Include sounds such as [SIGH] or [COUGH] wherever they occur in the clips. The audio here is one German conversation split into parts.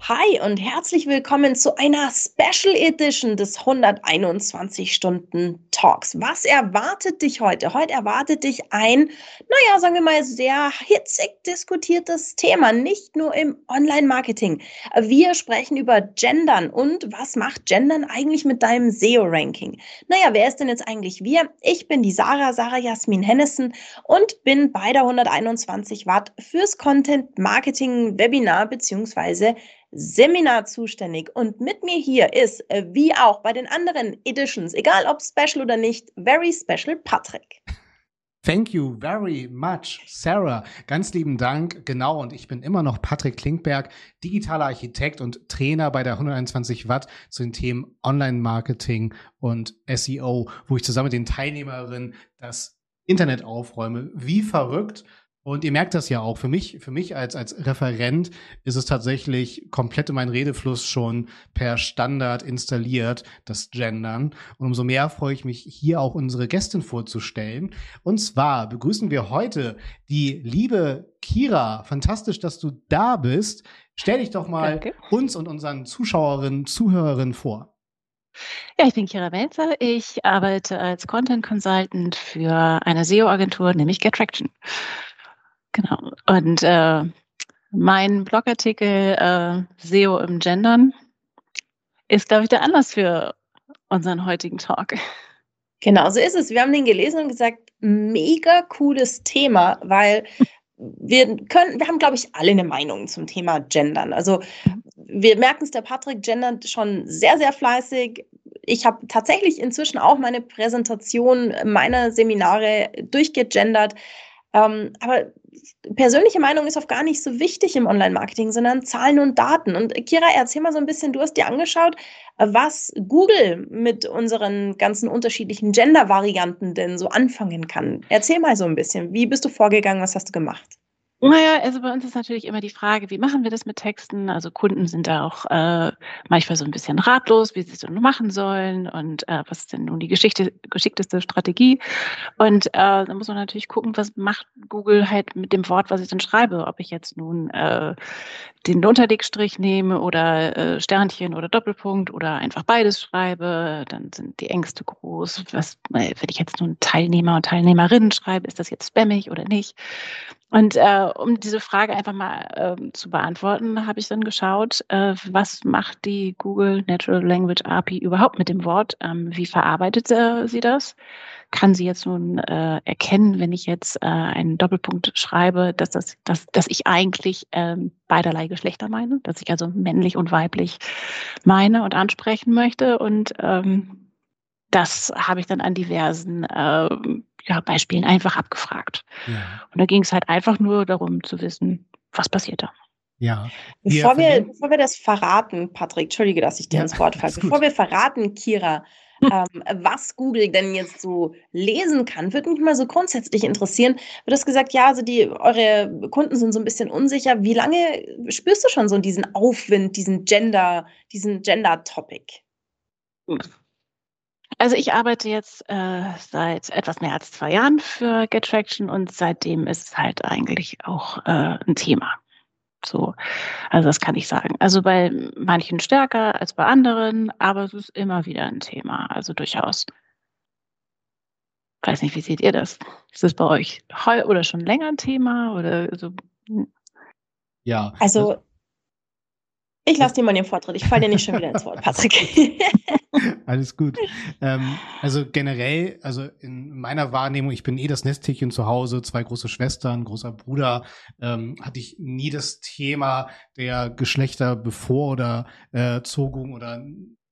Hi und herzlich willkommen zu einer Special Edition des 121 Stunden Talks. Was erwartet dich heute? Heute erwartet dich ein, naja, sagen wir mal, sehr hitzig diskutiertes Thema, nicht nur im Online-Marketing. Wir sprechen über Gendern und was macht Gendern eigentlich mit deinem SEO-Ranking? Naja, wer ist denn jetzt eigentlich wir? Ich bin die Sarah, Sarah Jasmin Hennessen und bin bei der 121 Watt fürs Content Marketing Webinar beziehungsweise Seminar zuständig. Und mit mir hier ist, äh, wie auch bei den anderen Editions, egal ob special oder nicht, very special Patrick. Thank you very much, Sarah. Ganz lieben Dank. Genau, und ich bin immer noch Patrick Klinkberg, digitaler Architekt und Trainer bei der 121 Watt zu den Themen Online-Marketing und SEO, wo ich zusammen mit den Teilnehmerinnen das Internet aufräume. Wie verrückt. Und ihr merkt das ja auch. Für mich, für mich als, als Referent ist es tatsächlich komplett in meinen Redefluss schon per Standard installiert, das Gendern. Und umso mehr freue ich mich, hier auch unsere Gästin vorzustellen. Und zwar begrüßen wir heute die liebe Kira. Fantastisch, dass du da bist. Stell dich doch mal Danke. uns und unseren Zuschauerinnen, Zuhörerinnen vor. Ja, ich bin Kira Melzer. Ich arbeite als Content Consultant für eine SEO-Agentur, nämlich GetTraction. Genau. Und äh, mein Blogartikel äh, SEO im Gendern ist, glaube ich, der Anlass für unseren heutigen Talk. Genau, so ist es. Wir haben den gelesen und gesagt, mega cooles Thema, weil wir können, wir haben, glaube ich, alle eine Meinung zum Thema Gendern. Also wir merken es, der Patrick gendert schon sehr, sehr fleißig. Ich habe tatsächlich inzwischen auch meine Präsentation meiner Seminare durchgegendert. Ähm, aber persönliche Meinung ist oft gar nicht so wichtig im Online-Marketing, sondern Zahlen und Daten. Und Kira, erzähl mal so ein bisschen, du hast dir angeschaut, was Google mit unseren ganzen unterschiedlichen Gender-Varianten denn so anfangen kann. Erzähl mal so ein bisschen, wie bist du vorgegangen, was hast du gemacht? Naja, also bei uns ist natürlich immer die Frage, wie machen wir das mit Texten? Also Kunden sind da auch äh, manchmal so ein bisschen ratlos, wie sie es denn machen sollen und äh, was ist denn nun die Geschichte, geschickteste Strategie? Und äh, da muss man natürlich gucken, was macht Google halt mit dem Wort, was ich dann schreibe. Ob ich jetzt nun äh, den Unterlegstrich nehme oder äh, Sternchen oder Doppelpunkt oder einfach beides schreibe, dann sind die Ängste groß. Was, äh, wenn ich jetzt nun Teilnehmer und Teilnehmerinnen schreibe, ist das jetzt spammig oder nicht? Und äh, um diese Frage einfach mal äh, zu beantworten, habe ich dann geschaut, äh, was macht die Google Natural Language API überhaupt mit dem Wort? Ähm, wie verarbeitet äh, sie das? Kann sie jetzt nun äh, erkennen, wenn ich jetzt äh, einen Doppelpunkt schreibe, dass, das, dass, dass ich eigentlich ähm, beiderlei Geschlechter meine, dass ich also männlich und weiblich meine und ansprechen möchte? Und ähm, das habe ich dann an diversen äh, ja, Beispielen einfach abgefragt. Ja. Und da ging es halt einfach nur darum zu wissen, was passiert da. Ja. Bevor wir, bevor wir das verraten, Patrick, entschuldige, dass ich dir ja, ins Wort falle, bevor wir verraten, Kira, ähm, was Google denn jetzt so lesen kann, würde mich mal so grundsätzlich interessieren. Du hast gesagt, ja, also die, eure Kunden sind so ein bisschen unsicher. Wie lange spürst du schon so diesen Aufwind, diesen Gender, diesen Gender-Topic? Also ich arbeite jetzt äh, seit etwas mehr als zwei Jahren für GetTraction und seitdem ist es halt eigentlich auch äh, ein Thema. So, also das kann ich sagen. Also bei manchen stärker als bei anderen, aber es ist immer wieder ein Thema. Also durchaus. Weiß nicht, wie seht ihr das? Ist das bei euch heu oder schon länger ein Thema oder so? Ja. Also ich lasse dir mal den Vortritt. Ich falle dir nicht schon wieder ins Wort, Patrick. [LAUGHS] Alles gut. Ähm, also generell, also in meiner Wahrnehmung, ich bin eh das Nesthäkchen zu Hause, zwei große Schwestern, großer Bruder, ähm, hatte ich nie das Thema der Geschlechterbevor- oder äh, Zogung oder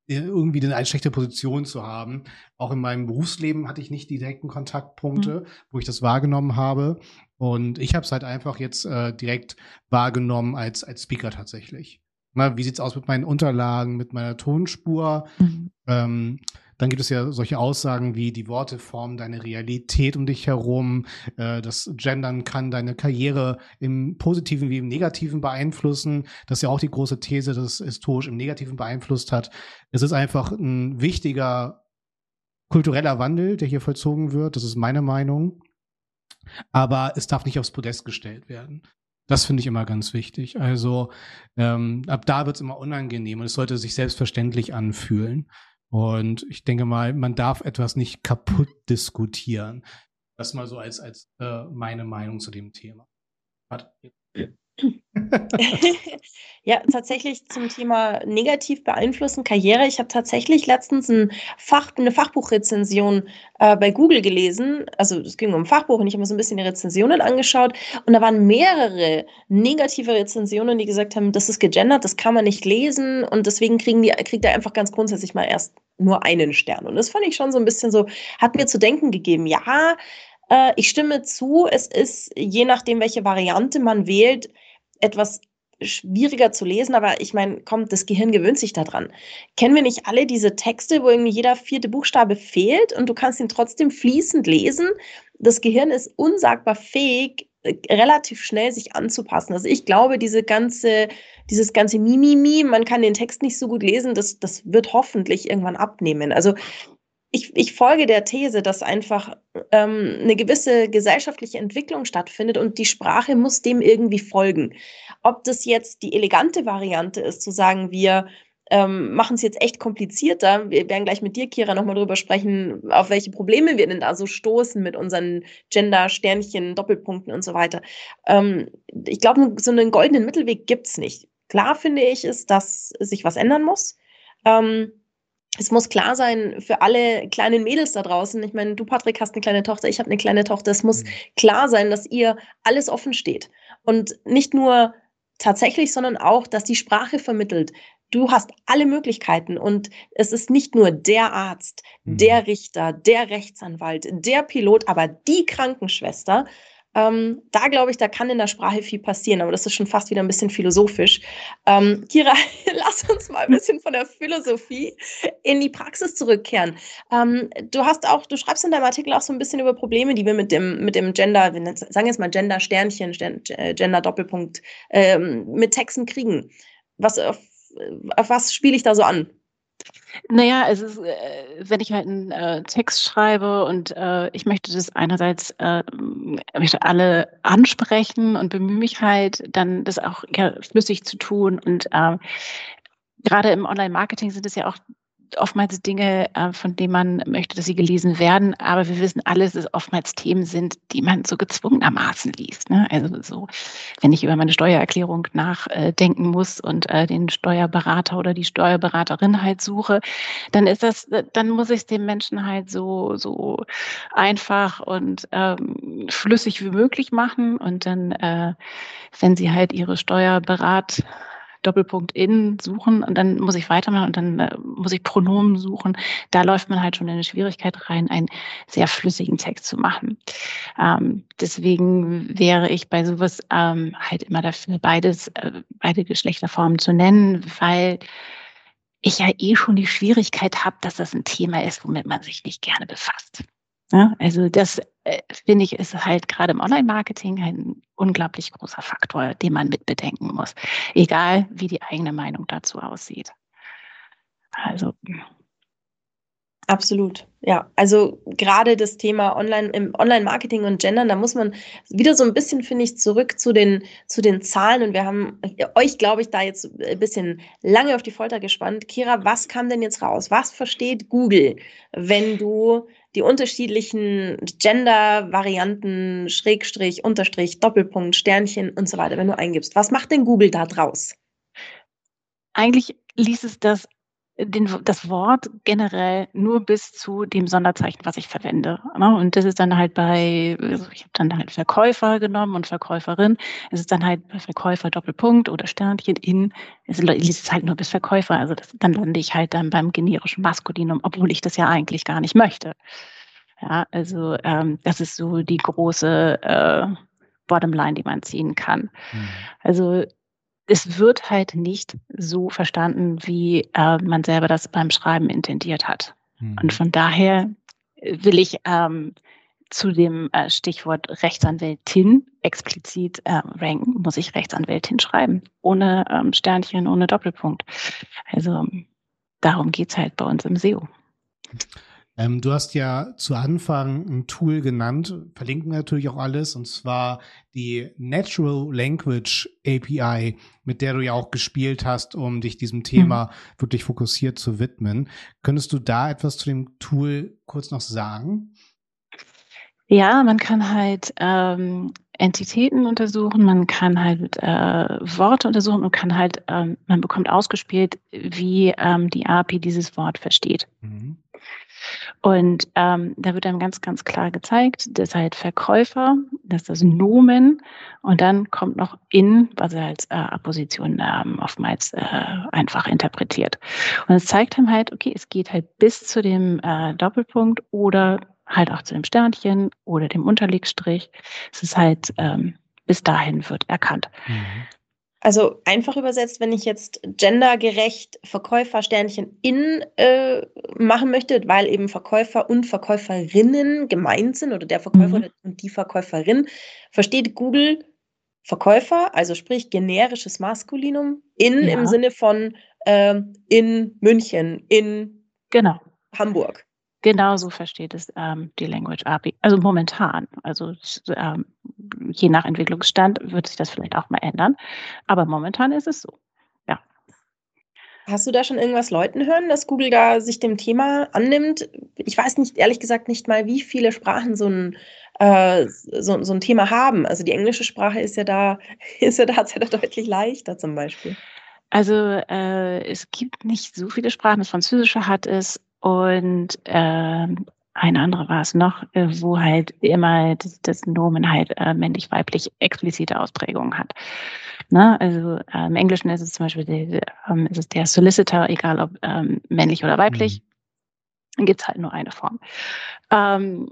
irgendwie eine schlechte Position zu haben. Auch in meinem Berufsleben hatte ich nicht die direkten Kontaktpunkte, mhm. wo ich das wahrgenommen habe. Und ich habe es halt einfach jetzt äh, direkt wahrgenommen als, als Speaker tatsächlich. Na, wie sieht's aus mit meinen Unterlagen, mit meiner Tonspur? Mhm. Ähm, Dann gibt es ja solche Aussagen wie die Worte formen deine Realität um dich herum. Äh, das Gendern kann deine Karriere im Positiven wie im Negativen beeinflussen. Das ist ja auch die große These, dass es historisch im Negativen beeinflusst hat. Es ist einfach ein wichtiger kultureller Wandel, der hier vollzogen wird. Das ist meine Meinung. Aber es darf nicht aufs Podest gestellt werden. Das finde ich immer ganz wichtig. Also ähm, ab da wird es immer unangenehm und es sollte sich selbstverständlich anfühlen. Und ich denke mal, man darf etwas nicht kaputt diskutieren. Das mal so als, als äh, meine Meinung zu dem Thema. Warte. Ja, tatsächlich zum Thema negativ beeinflussen Karriere. Ich habe tatsächlich letztens ein Fach, eine Fachbuchrezension äh, bei Google gelesen. Also es ging um ein Fachbuch und ich habe mir so ein bisschen die Rezensionen angeschaut. Und da waren mehrere negative Rezensionen, die gesagt haben, das ist gegendert, das kann man nicht lesen und deswegen kriegen die, kriegt er einfach ganz grundsätzlich mal erst nur einen Stern. Und das fand ich schon so ein bisschen so, hat mir zu denken gegeben, ja, äh, ich stimme zu, es ist, je nachdem, welche Variante man wählt, etwas schwieriger zu lesen, aber ich meine, kommt, das Gehirn gewöhnt sich daran. Kennen wir nicht alle diese Texte, wo irgendwie jeder vierte Buchstabe fehlt und du kannst ihn trotzdem fließend lesen? Das Gehirn ist unsagbar fähig, äh, relativ schnell sich anzupassen. Also ich glaube, diese ganze, dieses ganze Mimimi, man kann den Text nicht so gut lesen, das, das wird hoffentlich irgendwann abnehmen. Also ich, ich folge der These, dass einfach ähm, eine gewisse gesellschaftliche Entwicklung stattfindet und die Sprache muss dem irgendwie folgen. Ob das jetzt die elegante Variante ist, zu sagen, wir ähm, machen es jetzt echt komplizierter. Wir werden gleich mit dir, Kira, nochmal drüber sprechen, auf welche Probleme wir denn da so stoßen mit unseren Gender-Sternchen, Doppelpunkten und so weiter. Ähm, ich glaube, so einen goldenen Mittelweg gibt es nicht. Klar finde ich es, dass sich was ändern muss. Ähm, es muss klar sein für alle kleinen Mädels da draußen. Ich meine, du, Patrick, hast eine kleine Tochter, ich habe eine kleine Tochter. Es muss mhm. klar sein, dass ihr alles offen steht. Und nicht nur tatsächlich, sondern auch, dass die Sprache vermittelt. Du hast alle Möglichkeiten und es ist nicht nur der Arzt, mhm. der Richter, der Rechtsanwalt, der Pilot, aber die Krankenschwester, ähm, da glaube ich, da kann in der Sprache viel passieren, aber das ist schon fast wieder ein bisschen philosophisch. Ähm, Kira, [LAUGHS] lass uns mal ein bisschen von der Philosophie in die Praxis zurückkehren. Ähm, du hast auch, du schreibst in deinem Artikel auch so ein bisschen über Probleme, die wir mit dem, mit dem Gender, wir sagen jetzt mal Gender Sternchen, Gender Doppelpunkt, ähm, mit Texten kriegen. Was, auf, auf was spiele ich da so an? Naja, es ist, äh, wenn ich halt einen äh, Text schreibe und äh, ich möchte das einerseits äh, möchte alle ansprechen und bemühe mich halt, dann das auch ja, flüssig zu tun. Und äh, gerade im Online-Marketing sind es ja auch oftmals Dinge, äh, von denen man möchte, dass sie gelesen werden, aber wir wissen alle, dass es oftmals Themen sind, die man so gezwungenermaßen liest. Ne? Also so, wenn ich über meine Steuererklärung nachdenken muss und äh, den Steuerberater oder die Steuerberaterin halt suche, dann ist das, dann muss ich es dem Menschen halt so, so einfach und ähm, flüssig wie möglich machen. Und dann, äh, wenn sie halt ihre Steuerberat Doppelpunkt in suchen und dann muss ich weitermachen und dann äh, muss ich Pronomen suchen. Da läuft man halt schon in eine Schwierigkeit rein, einen sehr flüssigen Text zu machen. Ähm, deswegen wäre ich bei sowas ähm, halt immer dafür, beides, äh, beide Geschlechterformen zu nennen, weil ich ja eh schon die Schwierigkeit habe, dass das ein Thema ist, womit man sich nicht gerne befasst. Ja, also das äh, finde ich ist halt gerade im Online-Marketing ein unglaublich großer Faktor, den man mitbedenken muss, egal wie die eigene Meinung dazu aussieht. Also Absolut, ja. Also gerade das Thema Online im Online-Marketing und Gendern, da muss man wieder so ein bisschen, finde ich, zurück zu den, zu den Zahlen. Und wir haben euch, glaube ich, da jetzt ein bisschen lange auf die Folter gespannt. Kira, was kam denn jetzt raus? Was versteht Google, wenn du die unterschiedlichen Gender-Varianten, Schrägstrich, Unterstrich, Doppelpunkt, Sternchen und so weiter, wenn du eingibst. Was macht denn Google da draus? Eigentlich ließ es das den, das Wort generell nur bis zu dem Sonderzeichen, was ich verwende. Ne? Und das ist dann halt bei, also ich habe dann halt Verkäufer genommen und Verkäuferin. Es ist dann halt bei Verkäufer Doppelpunkt oder Sternchen in. Es liest es halt nur bis Verkäufer. Also das, dann lande ich halt dann beim generischen Maskulinum, obwohl ich das ja eigentlich gar nicht möchte. Ja, also ähm, das ist so die große äh, Bottomline, die man ziehen kann. Mhm. Also es wird halt nicht so verstanden, wie äh, man selber das beim Schreiben intendiert hat. Mhm. Und von daher will ich ähm, zu dem äh, Stichwort Rechtsanwältin explizit äh, ranken, muss ich Rechtsanwältin schreiben. Ohne ähm, Sternchen, ohne Doppelpunkt. Also darum geht's halt bei uns im SEO. Ähm, du hast ja zu Anfang ein Tool genannt, verlinken natürlich auch alles, und zwar die Natural Language API, mit der du ja auch gespielt hast, um dich diesem Thema mhm. wirklich fokussiert zu widmen. Könntest du da etwas zu dem Tool kurz noch sagen? Ja, man kann halt ähm, Entitäten untersuchen, man kann halt äh, Worte untersuchen und kann halt, ähm, man bekommt ausgespielt, wie ähm, die API dieses Wort versteht. Mhm. Und ähm, da wird dann ganz, ganz klar gezeigt, dass halt Verkäufer, dass das Nomen und dann kommt noch in, was er als äh, Apposition ähm, oftmals äh, einfach interpretiert. Und es zeigt ihm halt, okay, es geht halt bis zu dem äh, Doppelpunkt oder halt auch zu dem Sternchen oder dem Unterlegstrich. Es ist halt, ähm, bis dahin wird erkannt. Mhm. Also einfach übersetzt, wenn ich jetzt gendergerecht Verkäufer Sternchen in äh, machen möchte, weil eben Verkäufer und Verkäuferinnen gemeint sind oder der Verkäufer mhm. und die Verkäuferin, versteht Google Verkäufer, also sprich generisches Maskulinum, in ja. im Sinne von äh, in München, in genau. Hamburg. Genau so versteht es ähm, die Language API. Also momentan. Also ähm, je nach Entwicklungsstand wird sich das vielleicht auch mal ändern. Aber momentan ist es so. Ja. Hast du da schon irgendwas Leuten hören, dass Google da sich dem Thema annimmt? Ich weiß nicht, ehrlich gesagt, nicht mal, wie viele Sprachen so ein, äh, so, so ein Thema haben. Also die englische Sprache ist ja da, [LAUGHS] ist ja da, ist ja da deutlich leichter zum Beispiel. Also äh, es gibt nicht so viele Sprachen. Das Französische hat es, und äh, eine andere war es noch, äh, wo halt immer das, das Nomen halt äh, männlich-weiblich explizite Ausprägungen hat. Ne? Also äh, im Englischen ist es zum Beispiel der, ähm, ist es der Solicitor, egal ob ähm, männlich oder weiblich. Mhm. Gibt es halt nur eine Form. Ähm,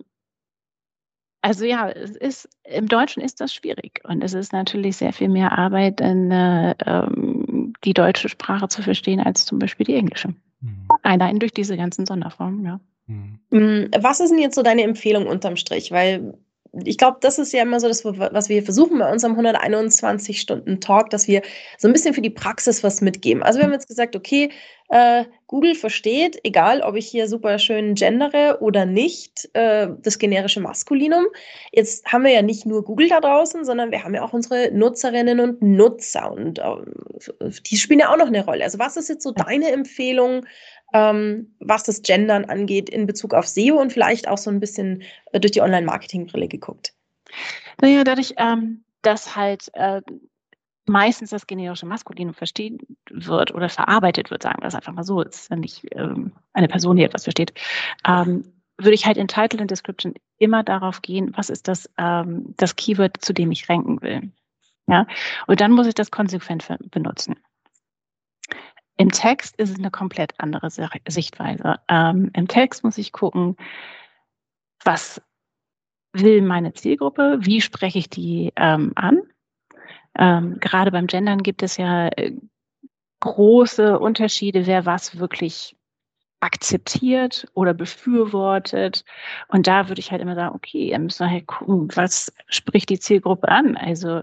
also ja, es ist im Deutschen ist das schwierig und es ist natürlich sehr viel mehr Arbeit, in, äh, ähm, die deutsche Sprache zu verstehen als zum Beispiel die englische. Mhm. Allein durch diese ganzen Sonderformen, ja. Mhm. Mm, was ist denn jetzt so deine Empfehlung unterm Strich? Weil ich glaube, das ist ja immer so das, was wir versuchen bei unserem 121-Stunden-Talk, dass wir so ein bisschen für die Praxis was mitgeben. Also wir haben jetzt gesagt, okay, äh, Google versteht, egal ob ich hier super schön gendere oder nicht, äh, das generische Maskulinum. Jetzt haben wir ja nicht nur Google da draußen, sondern wir haben ja auch unsere Nutzerinnen und Nutzer und äh, die spielen ja auch noch eine Rolle. Also was ist jetzt so deine Empfehlung, ähm, was das Gendern angeht in Bezug auf SEO und vielleicht auch so ein bisschen äh, durch die Online-Marketing-Brille geguckt? Naja, dadurch, ähm, dass halt äh, meistens das generische Maskulinum verstehen wird oder verarbeitet wird, sagen wir das einfach mal so, ist ja nicht ähm, eine Person, die etwas versteht, ähm, würde ich halt in Title und Description immer darauf gehen, was ist das, ähm, das Keyword, zu dem ich ranken will. Ja, und dann muss ich das konsequent benutzen. Im Text ist es eine komplett andere Sichtweise. Ähm, Im Text muss ich gucken, was will meine Zielgruppe, wie spreche ich die ähm, an ähm, gerade beim Gendern gibt es ja äh, große Unterschiede, wer was wirklich akzeptiert oder befürwortet. Und da würde ich halt immer sagen, okay, dann müssen wir halt gucken, was spricht die Zielgruppe an? Also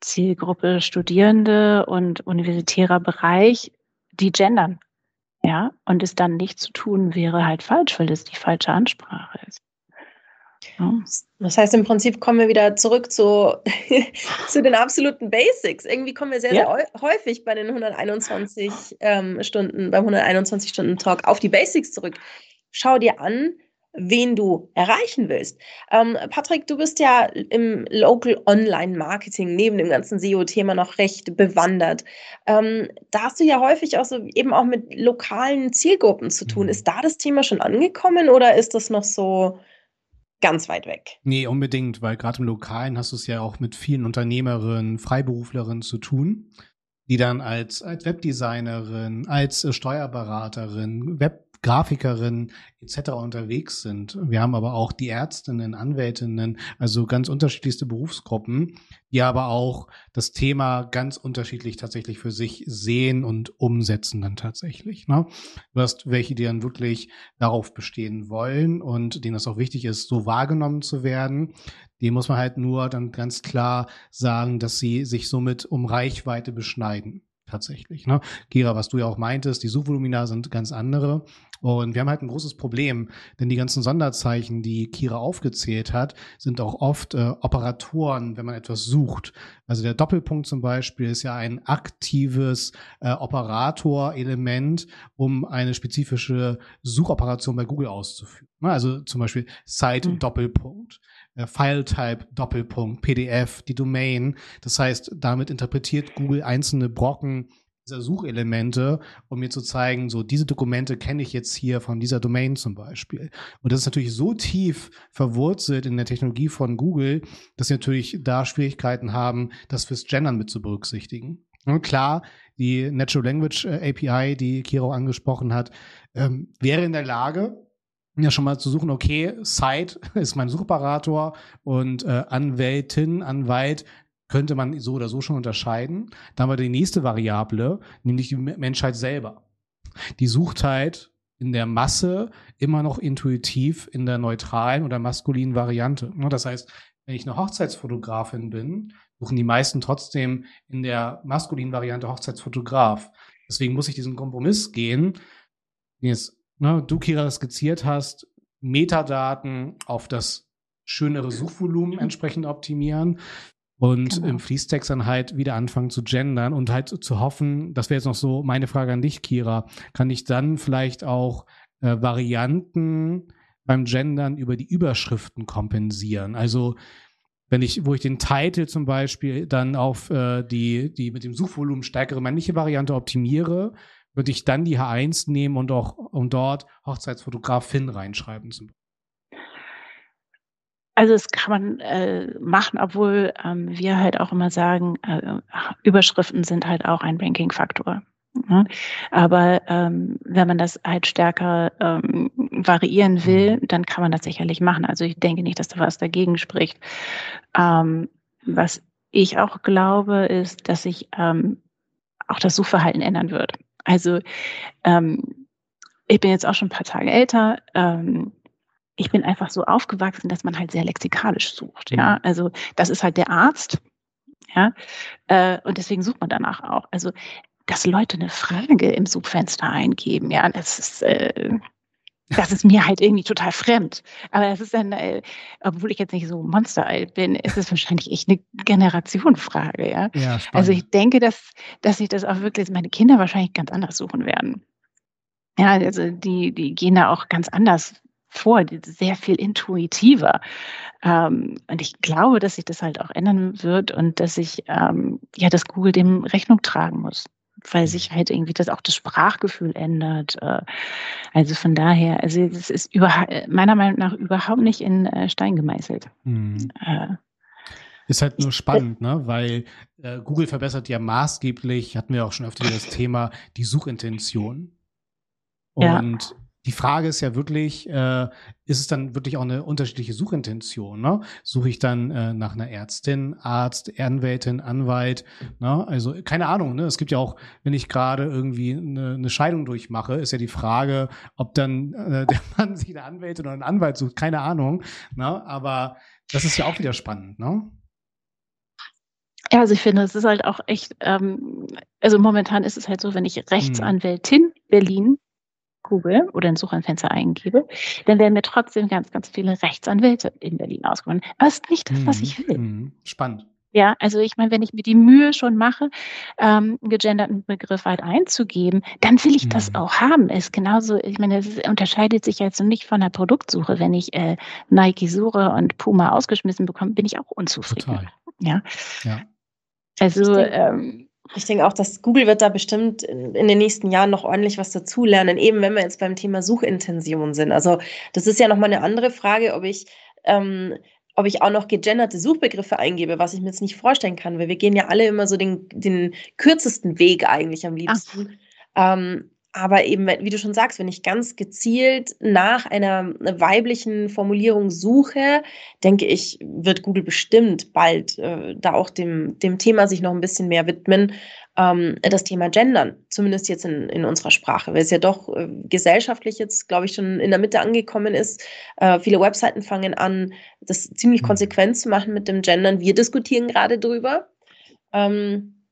Zielgruppe Studierende und universitärer Bereich, die gendern. Ja, und es dann nicht zu tun wäre halt falsch, weil es die falsche Ansprache ist. Das heißt, im Prinzip kommen wir wieder zurück zu, [LAUGHS] zu den absoluten Basics. Irgendwie kommen wir sehr, ja. sehr häufig bei den 121 ähm, Stunden, beim 121 Stunden Talk auf die Basics zurück. Schau dir an, wen du erreichen willst. Ähm, Patrick, du bist ja im Local Online Marketing neben dem ganzen SEO-Thema noch recht bewandert. Ähm, da hast du ja häufig auch so eben auch mit lokalen Zielgruppen zu tun. Mhm. Ist da das Thema schon angekommen oder ist das noch so ganz weit weg. Nee, unbedingt, weil gerade im Lokalen hast du es ja auch mit vielen Unternehmerinnen, Freiberuflerinnen zu tun, die dann als, als Webdesignerin, als äh, Steuerberaterin, Web Grafikerinnen etc. unterwegs sind. Wir haben aber auch die Ärztinnen, Anwältinnen, also ganz unterschiedlichste Berufsgruppen, die aber auch das Thema ganz unterschiedlich tatsächlich für sich sehen und umsetzen dann tatsächlich. Ne? Du hast welche, die dann wirklich darauf bestehen wollen und denen es auch wichtig ist, so wahrgenommen zu werden. Dem muss man halt nur dann ganz klar sagen, dass sie sich somit um Reichweite beschneiden tatsächlich. Ne? Gira, was du ja auch meintest, die Suchvolumina sind ganz andere. Und wir haben halt ein großes Problem, denn die ganzen Sonderzeichen, die Kira aufgezählt hat, sind auch oft äh, Operatoren, wenn man etwas sucht. Also der Doppelpunkt zum Beispiel ist ja ein aktives äh, Operator-Element, um eine spezifische Suchoperation bei Google auszuführen. Ne? Also zum Beispiel Site-Doppelpunkt. Mhm. Äh, File-Type, Doppelpunkt, PDF, die Domain. Das heißt, damit interpretiert Google einzelne Brocken dieser Suchelemente, um mir zu zeigen, so diese Dokumente kenne ich jetzt hier von dieser Domain zum Beispiel. Und das ist natürlich so tief verwurzelt in der Technologie von Google, dass sie natürlich da Schwierigkeiten haben, das fürs Gendern mit zu berücksichtigen. Und klar, die Natural Language äh, API, die Kiro angesprochen hat, ähm, wäre in der Lage, ja schon mal zu suchen, okay, Site [LAUGHS] ist mein Suchoperator und äh, Anwältin, Anwalt könnte man so oder so schon unterscheiden. Dann haben wir die nächste Variable, nämlich die Menschheit selber. Die sucht halt in der Masse immer noch intuitiv in der neutralen oder maskulinen Variante. Ne, das heißt, wenn ich eine Hochzeitsfotografin bin, suchen die meisten trotzdem in der maskulinen Variante Hochzeitsfotograf. Deswegen muss ich diesen Kompromiss gehen, den jetzt ne, du, Kira, skizziert hast, Metadaten auf das schönere Suchvolumen entsprechend optimieren und genau. im Fließtext dann halt wieder anfangen zu gendern und halt zu hoffen, das wäre jetzt noch so meine Frage an dich, Kira, kann ich dann vielleicht auch äh, Varianten beim Gendern über die Überschriften kompensieren? Also wenn ich, wo ich den Titel zum Beispiel dann auf äh, die, die mit dem Suchvolumen stärkere männliche Variante optimiere, würde ich dann die H1 nehmen und auch und dort Hochzeitsfotografin reinschreiben zum Beispiel. Also das kann man äh, machen, obwohl ähm, wir halt auch immer sagen, äh, Überschriften sind halt auch ein Ranking-Faktor. Ne? Aber ähm, wenn man das halt stärker ähm, variieren will, mhm. dann kann man das sicherlich machen. Also ich denke nicht, dass da was dagegen spricht. Ähm, was ich auch glaube, ist, dass sich ähm, auch das Suchverhalten ändern wird. Also ähm, ich bin jetzt auch schon ein paar Tage älter. Ähm, ich bin einfach so aufgewachsen, dass man halt sehr lexikalisch sucht. Ja, mhm. also das ist halt der Arzt. Ja, äh, und deswegen sucht man danach auch. Also dass Leute eine Frage im Suchfenster eingeben, ja, das ist äh, das ist mir halt irgendwie total fremd. Aber das ist dann, äh, obwohl ich jetzt nicht so monsteralt bin, ist es wahrscheinlich echt eine Generationenfrage, ja. ja also ich denke, dass, dass ich das auch wirklich, meine Kinder wahrscheinlich ganz anders suchen werden. Ja, also die, die gehen da auch ganz anders vor, sehr viel intuitiver. Ähm, und ich glaube, dass sich das halt auch ändern wird und dass ich ähm, ja, dass Google dem Rechnung tragen muss weil sich halt irgendwie das auch das Sprachgefühl ändert. Äh, also von daher, also es ist über, meiner Meinung nach überhaupt nicht in äh, Stein gemeißelt. Mhm. Ist halt nur spannend, ne? weil äh, Google verbessert ja maßgeblich, hatten wir auch schon öfter das Thema, die Suchintention. Und ja die Frage ist ja wirklich, äh, ist es dann wirklich auch eine unterschiedliche Suchintention? Ne? Suche ich dann äh, nach einer Ärztin, Arzt, Anwältin, Anwalt? Ne? Also keine Ahnung. Ne? Es gibt ja auch, wenn ich gerade irgendwie eine, eine Scheidung durchmache, ist ja die Frage, ob dann äh, der [LAUGHS] Mann sich eine Anwältin oder einen Anwalt sucht. Keine Ahnung. Ne? Aber das ist ja auch wieder spannend. Ne? Ja, also ich finde, es ist halt auch echt, ähm, also momentan ist es halt so, wenn ich hm. Rechtsanwältin Berlin Google oder in Suchanfenster eingebe, dann werden mir trotzdem ganz, ganz viele Rechtsanwälte in Berlin ausgekommen. Aber es ist nicht das, was ich will. Mhm. Spannend. Ja, also ich meine, wenn ich mir die Mühe schon mache, ähm, einen gegenderten Begriff halt einzugeben, dann will ich das mhm. auch haben. Ist genauso, ich meine, es unterscheidet sich jetzt nicht von der Produktsuche. Wenn ich äh, Nike suche und Puma ausgeschmissen bekomme, bin ich auch unzufrieden. Total. Ja. ja. Also ähm, ich denke auch, dass Google wird da bestimmt in, den nächsten Jahren noch ordentlich was dazulernen, eben wenn wir jetzt beim Thema Suchintention sind. Also das ist ja nochmal eine andere Frage, ob ich, ähm, ob ich auch noch gegenderte Suchbegriffe eingebe, was ich mir jetzt nicht vorstellen kann, weil wir gehen ja alle immer so den, den kürzesten Weg eigentlich am liebsten. Ähm, aber eben, wie du schon sagst, wenn ich ganz gezielt nach einer weiblichen Formulierung suche, denke ich, wird Google bestimmt bald äh, da auch dem, dem Thema sich noch ein bisschen mehr widmen, ähm, das Thema Gendern, zumindest jetzt in, in unserer Sprache, weil es ja doch äh, gesellschaftlich jetzt, glaube ich, schon in der Mitte angekommen ist. Äh, viele Webseiten fangen an, das ziemlich mhm. konsequent zu machen mit dem Gendern. Wir diskutieren gerade drüber. Ähm,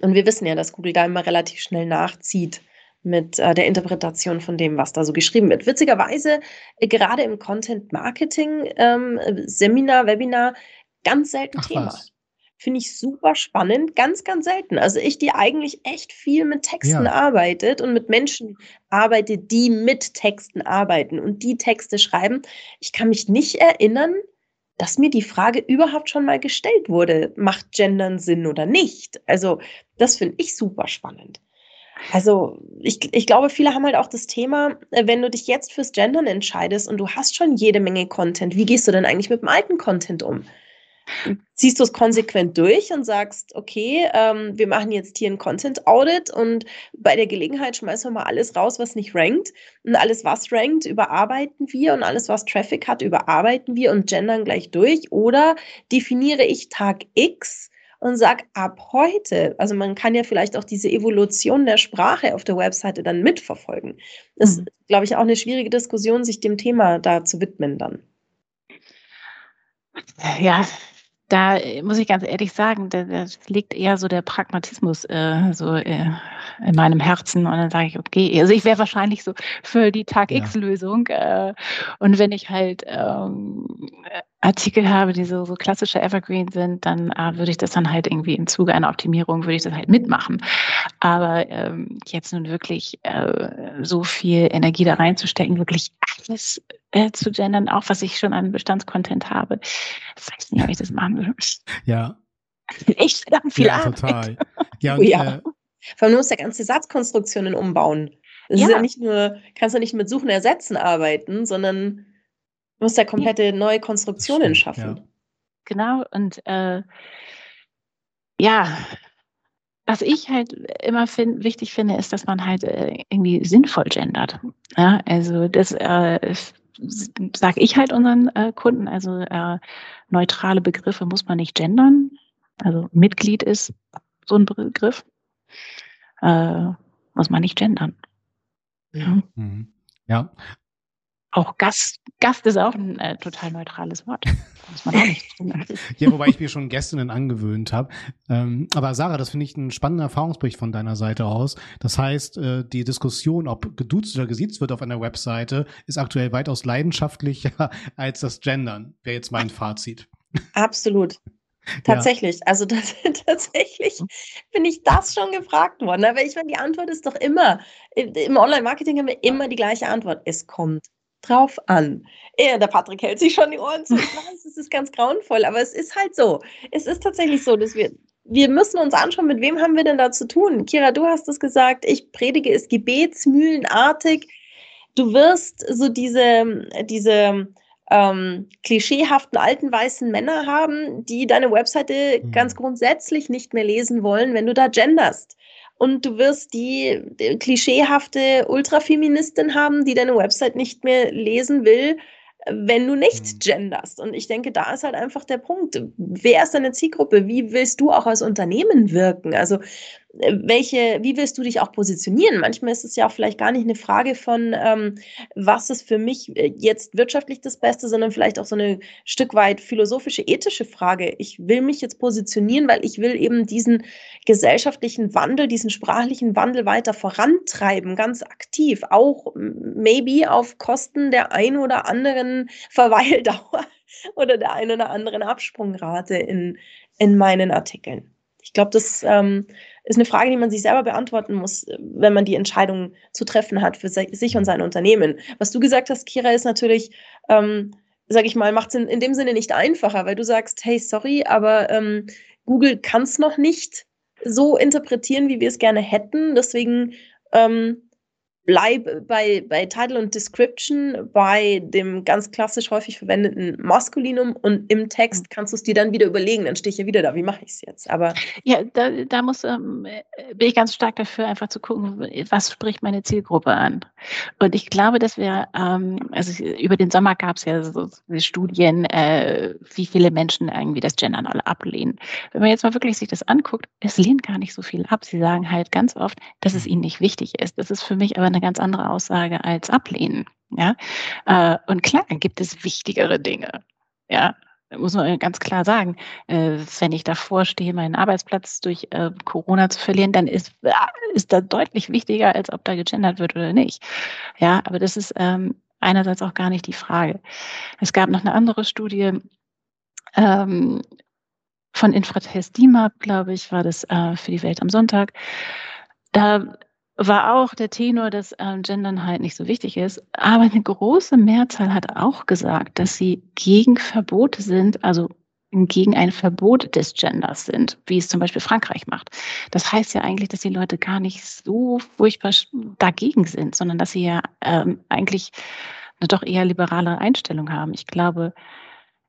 und wir wissen ja, dass Google da immer relativ schnell nachzieht mit äh, der Interpretation von dem, was da so geschrieben wird. Witzigerweise, äh, gerade im Content Marketing ähm, Seminar, Webinar, ganz selten Ach, Thema. Finde ich super spannend, ganz, ganz selten. Also ich, die eigentlich echt viel mit Texten ja. arbeitet und mit Menschen arbeitet, die mit Texten arbeiten und die Texte schreiben. Ich kann mich nicht erinnern, dass mir die Frage überhaupt schon mal gestellt wurde, macht Gendern Sinn oder nicht? Also das finde ich super spannend. Also ich, ich glaube, viele haben halt auch das Thema, äh, wenn du dich jetzt fürs Gendern entscheidest und du hast schon jede Menge Content, wie gehst du denn eigentlich mit dem alten Content um? Ziehst du es konsequent durch und sagst, okay, ähm, wir machen jetzt hier ein Content Audit und bei der Gelegenheit schmeißen wir mal alles raus, was nicht rankt. Und alles, was rankt, überarbeiten wir und alles, was Traffic hat, überarbeiten wir und gendern gleich durch. Oder definiere ich Tag X und sag ab heute, also man kann ja vielleicht auch diese Evolution der Sprache auf der Webseite dann mitverfolgen. Das mhm. ist, glaube ich, auch eine schwierige Diskussion, sich dem Thema da zu widmen dann. Ja, da muss ich ganz ehrlich sagen, da, da liegt eher so der Pragmatismus äh, so äh, in meinem Herzen. Und dann sage ich, okay, also ich wäre wahrscheinlich so für die Tag-X-Lösung. Äh, und wenn ich halt ähm, Artikel habe, die so, so klassische Evergreen sind, dann äh, würde ich das dann halt irgendwie im Zuge einer Optimierung würde ich das halt mitmachen. Aber ähm, jetzt nun wirklich äh, so viel Energie da reinzustecken, wirklich alles äh, zu gendern, auch was ich schon an Bestandscontent habe, weiß nicht, ob ich das machen würde. Ja. Echt verdammt viel ja, Arbeit. total. Ja, [LAUGHS] und, oh, ja. Äh, Vor allem du musst ja ganze Satzkonstruktionen umbauen. Das ja. ist ja nicht nur, kannst du nicht mit Suchen ersetzen arbeiten, sondern Du musst ja komplette neue Konstruktionen schaffen. Ja. Genau, und äh, ja, was ich halt immer find, wichtig finde, ist, dass man halt äh, irgendwie sinnvoll gendert. Ja, also das äh, sage ich halt unseren äh, Kunden. Also äh, neutrale Begriffe muss man nicht gendern. Also Mitglied ist so ein Begriff. Äh, muss man nicht gendern. Ja. Mhm. ja. Auch Gast, Gast ist auch ein äh, total neutrales Wort. Muss man auch nicht [LAUGHS] tun. ja, wobei ich mir schon Gästinnen angewöhnt habe. Ähm, aber Sarah, das finde ich einen spannenden Erfahrungsbericht von deiner Seite aus. Das heißt, äh, die Diskussion, ob geduzt oder gesiezt wird auf einer Webseite, ist aktuell weitaus leidenschaftlicher [LAUGHS] als das Gendern, wäre jetzt mein Fazit. Absolut. Tatsächlich, ja. also [LAUGHS] das, tatsächlich bin ich das schon gefragt worden. Aber ich meine, die Antwort ist doch immer, im Online-Marketing haben wir immer die gleiche Antwort. Es kommt drauf an. Ja, der Patrick hält sich schon die Ohren zu. Ich weiß, es ist ganz grauenvoll, aber es ist halt so. Es ist tatsächlich so, dass wir, wir müssen uns anschauen, mit wem haben wir denn da zu tun? Kira, du hast es gesagt, ich predige es gebetsmühlenartig. Du wirst so diese, diese ähm, klischeehaften alten weißen Männer haben, die deine Webseite mhm. ganz grundsätzlich nicht mehr lesen wollen, wenn du da genderst und du wirst die, die klischeehafte Ultrafeministin haben, die deine Website nicht mehr lesen will, wenn du nicht mhm. genderst. Und ich denke, da ist halt einfach der Punkt. Wer ist deine Zielgruppe? Wie willst du auch als Unternehmen wirken? Also welche, wie willst du dich auch positionieren? Manchmal ist es ja auch vielleicht gar nicht eine Frage von, ähm, was ist für mich äh, jetzt wirtschaftlich das Beste, sondern vielleicht auch so eine Stück weit philosophische, ethische Frage. Ich will mich jetzt positionieren, weil ich will eben diesen gesellschaftlichen Wandel, diesen sprachlichen Wandel weiter vorantreiben, ganz aktiv, auch maybe auf Kosten der ein oder anderen [LAUGHS] Verweildauer oder der ein oder anderen Absprungrate in, in meinen Artikeln. Ich glaube, das ähm, ist eine Frage, die man sich selber beantworten muss, wenn man die Entscheidung zu treffen hat für sich und sein Unternehmen. Was du gesagt hast, Kira, ist natürlich, ähm, sag ich mal, macht es in, in, dem Sinne nicht einfacher, weil du sagst, hey, sorry, aber ähm, Google kann es noch nicht so interpretieren, wie wir es gerne hätten. Deswegen ähm, bleib bei, bei Title und Description bei dem ganz klassisch häufig verwendeten Maskulinum und im Text mhm. kannst du es dir dann wieder überlegen. Dann stehe ich ja wieder da, wie mache ich es jetzt? Aber ja, da, da muss, ähm, bin ich ganz stark dafür, einfach zu gucken, was spricht meine Zielgruppe an. Und ich glaube, dass wir, ähm, also über den Sommer gab es ja so Studien, äh, wie viele Menschen irgendwie das Gendern alle ablehnen. Wenn man jetzt mal wirklich sich das anguckt, es lehnt gar nicht so viel ab. Sie sagen halt ganz oft, dass es ihnen nicht wichtig ist. Das ist für mich aber eine ganz andere Aussage als ablehnen. Ja, äh, und klar gibt es wichtigere Dinge. Ja, muss man ganz klar sagen, äh, wenn ich davor stehe, meinen Arbeitsplatz durch äh, Corona zu verlieren, dann ist, ist das deutlich wichtiger, als ob da gegendert wird oder nicht. Ja, aber das ist ähm, einerseits auch gar nicht die Frage. Es gab noch eine andere Studie ähm, von Infratest DIMAP, glaube ich, war das äh, für die Welt am Sonntag. Da war auch der Tenor, dass ähm, Gendern halt nicht so wichtig ist. Aber eine große Mehrzahl hat auch gesagt, dass sie gegen Verbote sind, also gegen ein Verbot des Genders sind, wie es zum Beispiel Frankreich macht. Das heißt ja eigentlich, dass die Leute gar nicht so furchtbar dagegen sind, sondern dass sie ja ähm, eigentlich eine doch eher liberale Einstellung haben. Ich glaube,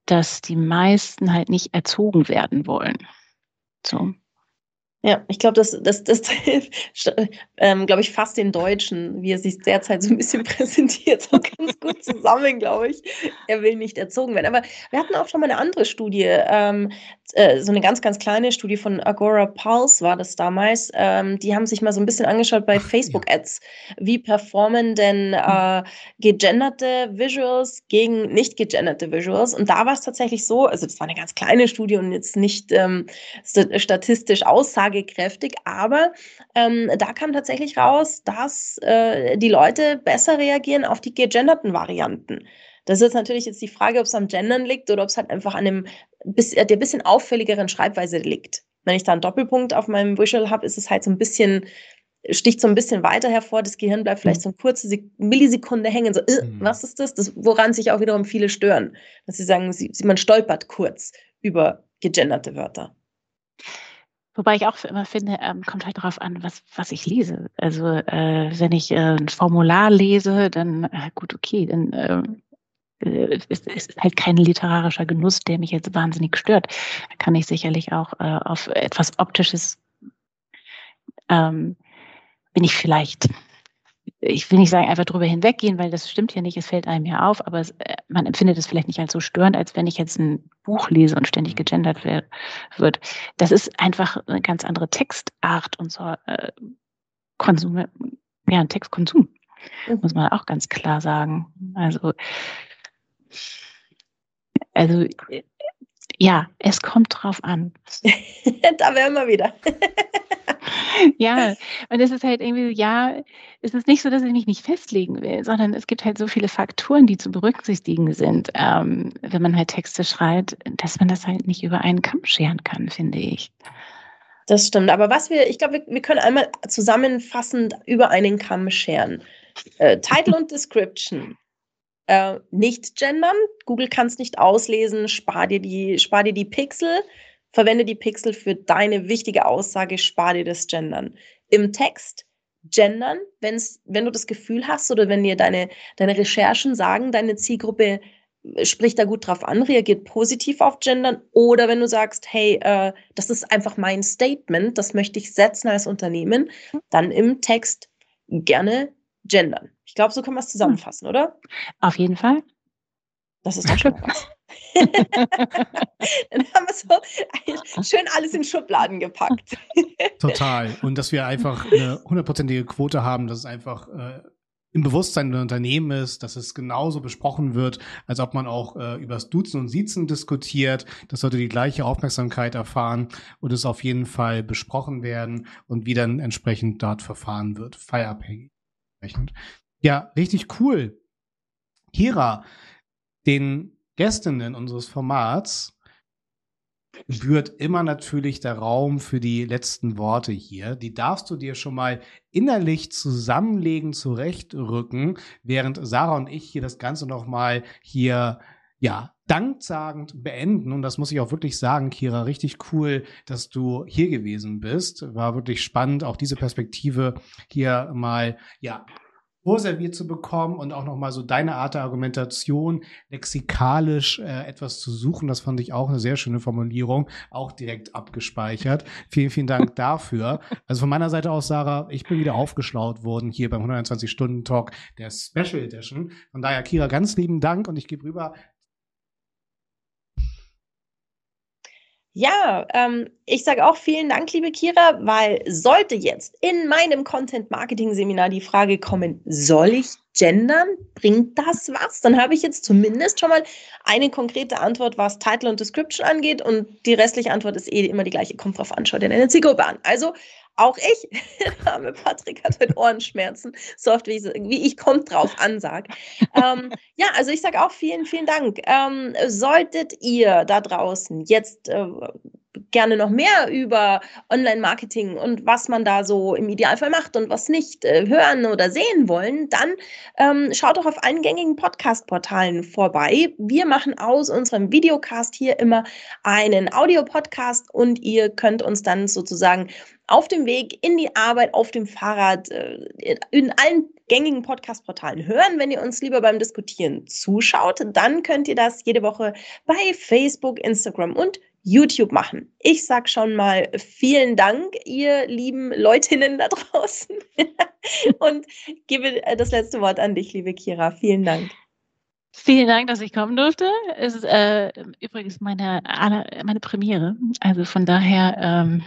dass die meisten halt nicht erzogen werden wollen. So. Ja, ich glaube, das, das, das [LAUGHS] ähm, glaube ich, fast den Deutschen, wie er sich derzeit so ein bisschen [LAUGHS] präsentiert, so ganz gut zusammen, glaube ich. Er will nicht erzogen werden. Aber wir hatten auch schon mal eine andere Studie, ähm, äh, so eine ganz, ganz kleine Studie von Agora Pulse war das damals. Ähm, die haben sich mal so ein bisschen angeschaut bei Facebook-Ads. Wie performen denn äh, gegenderte Visuals gegen nicht gegenderte Visuals? Und da war es tatsächlich so, also das war eine ganz kleine Studie und jetzt nicht ähm, statistisch aussage aussagekräftig, aber ähm, da kam tatsächlich raus, dass äh, die Leute besser reagieren auf die gegenderten Varianten. Das ist jetzt natürlich jetzt die Frage, ob es am Gendern liegt oder ob es halt einfach an dem bisschen, der bisschen auffälligeren Schreibweise liegt. Wenn ich da einen Doppelpunkt auf meinem Visual habe, ist es halt so ein bisschen, sticht so ein bisschen weiter hervor. Das Gehirn bleibt vielleicht so eine kurze Millisekunde hängen. So, äh, mhm. was ist das? das? Woran sich auch wiederum viele stören. Dass sie sagen, sie, man stolpert kurz über gegenderte Wörter. Wobei ich auch immer finde, ähm, kommt halt darauf an, was, was ich lese. Also äh, wenn ich äh, ein Formular lese, dann äh, gut, okay, dann ähm, äh, ist, ist halt kein literarischer Genuss, der mich jetzt wahnsinnig stört. Da kann ich sicherlich auch äh, auf etwas Optisches ähm, bin ich vielleicht ich will nicht sagen, einfach drüber hinweggehen, weil das stimmt ja nicht, es fällt einem ja auf, aber es, äh, man empfindet es vielleicht nicht als so störend, als wenn ich jetzt ein Buch lese und ständig mhm. gegendert wird. Das ist einfach eine ganz andere Textart und so äh, Konsum, ja, ein Textkonsum, mhm. muss man auch ganz klar sagen. Also, also ja, es kommt drauf an. [LAUGHS] da wären wir wieder. [LAUGHS] ja, und es ist halt irgendwie, ja, es ist nicht so, dass ich mich nicht festlegen will, sondern es gibt halt so viele Faktoren, die zu berücksichtigen sind, ähm, wenn man halt Texte schreibt, dass man das halt nicht über einen Kamm scheren kann, finde ich. Das stimmt. Aber was wir, ich glaube, wir, wir, können einmal zusammenfassend über einen Kamm scheren. Äh, Title und Description äh, nicht gendern. Google kann es nicht auslesen. Spar dir, die, spar dir die Pixel. Verwende die Pixel für deine wichtige Aussage. Spar dir das Gendern. Im Text gendern, wenn's, wenn du das Gefühl hast oder wenn dir deine, deine Recherchen sagen, deine Zielgruppe spricht da gut drauf an, reagiert positiv auf Gendern oder wenn du sagst, hey, äh, das ist einfach mein Statement, das möchte ich setzen als Unternehmen, dann im Text gerne gendern. Ich glaube, so können wir es zusammenfassen, oder? Auf jeden Fall. Das ist doch schon [LAUGHS] was. [LAUGHS] Dann haben wir so schön alles in Schubladen gepackt. [LAUGHS] Total. Und dass wir einfach eine hundertprozentige Quote haben, dass es einfach äh, im Bewusstsein der Unternehmen ist, dass es genauso besprochen wird, als ob man auch äh, über das Duzen und Siezen diskutiert. Das sollte die gleiche Aufmerksamkeit erfahren und es auf jeden Fall besprochen werden und wie dann entsprechend dort verfahren wird, feierabhängig entsprechend. Ja, richtig cool. Kira, den Gästinnen unseres Formats gebührt immer natürlich der Raum für die letzten Worte hier. Die darfst du dir schon mal innerlich zusammenlegen, zurechtrücken, während Sarah und ich hier das Ganze nochmal hier, ja, danksagend beenden. Und das muss ich auch wirklich sagen, Kira, richtig cool, dass du hier gewesen bist. War wirklich spannend, auch diese Perspektive hier mal, ja, vorserviert zu bekommen und auch nochmal so deine Art der Argumentation lexikalisch äh, etwas zu suchen. Das fand ich auch eine sehr schöne Formulierung, auch direkt abgespeichert. Vielen, vielen Dank [LAUGHS] dafür. Also von meiner Seite aus, Sarah, ich bin wieder aufgeschlaut worden hier beim 120-Stunden-Talk der Special Edition. Von daher, Kira, ganz lieben Dank und ich gebe rüber Ja, ähm, ich sage auch vielen Dank, liebe Kira, weil sollte jetzt in meinem Content-Marketing-Seminar die Frage kommen, soll ich gendern? Bringt das was? Dann habe ich jetzt zumindest schon mal eine konkrete Antwort, was Title und Description angeht und die restliche Antwort ist eh immer die gleiche. Kommt drauf an, schau dir deine Zielgruppe an. Also auch ich, [LAUGHS] der arme Patrick hat heute Ohrenschmerzen, so oft wie ich, wie ich kommt drauf ansag. ähm, ja, also ich sage auch vielen, vielen Dank. Ähm, solltet ihr da draußen jetzt äh, gerne noch mehr über Online-Marketing und was man da so im Idealfall macht und was nicht äh, hören oder sehen wollen, dann ähm, schaut doch auf allen gängigen Podcast-Portalen vorbei. Wir machen aus unserem Videocast hier immer einen Audio-Podcast und ihr könnt uns dann sozusagen auf dem Weg in die Arbeit, auf dem Fahrrad, äh, in allen gängigen Podcast-Portalen hören. Wenn ihr uns lieber beim Diskutieren zuschaut, dann könnt ihr das jede Woche bei Facebook, Instagram und YouTube machen. Ich sag schon mal vielen Dank, ihr lieben Leutinnen da draußen. [LAUGHS] Und gebe äh, das letzte Wort an dich, liebe Kira. Vielen Dank. Vielen Dank, dass ich kommen durfte. Es ist äh, übrigens meine, meine Premiere. Also von daher ähm,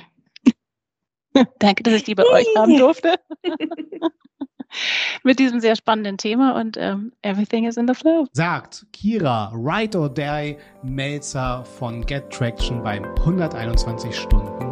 [LAUGHS] danke, dass ich die bei euch haben durfte. [LAUGHS] [LAUGHS] mit diesem sehr spannenden Thema und ähm, everything is in the flow. Sagt Kira Ride or Die Melzer von Get Traction beim 121 Stunden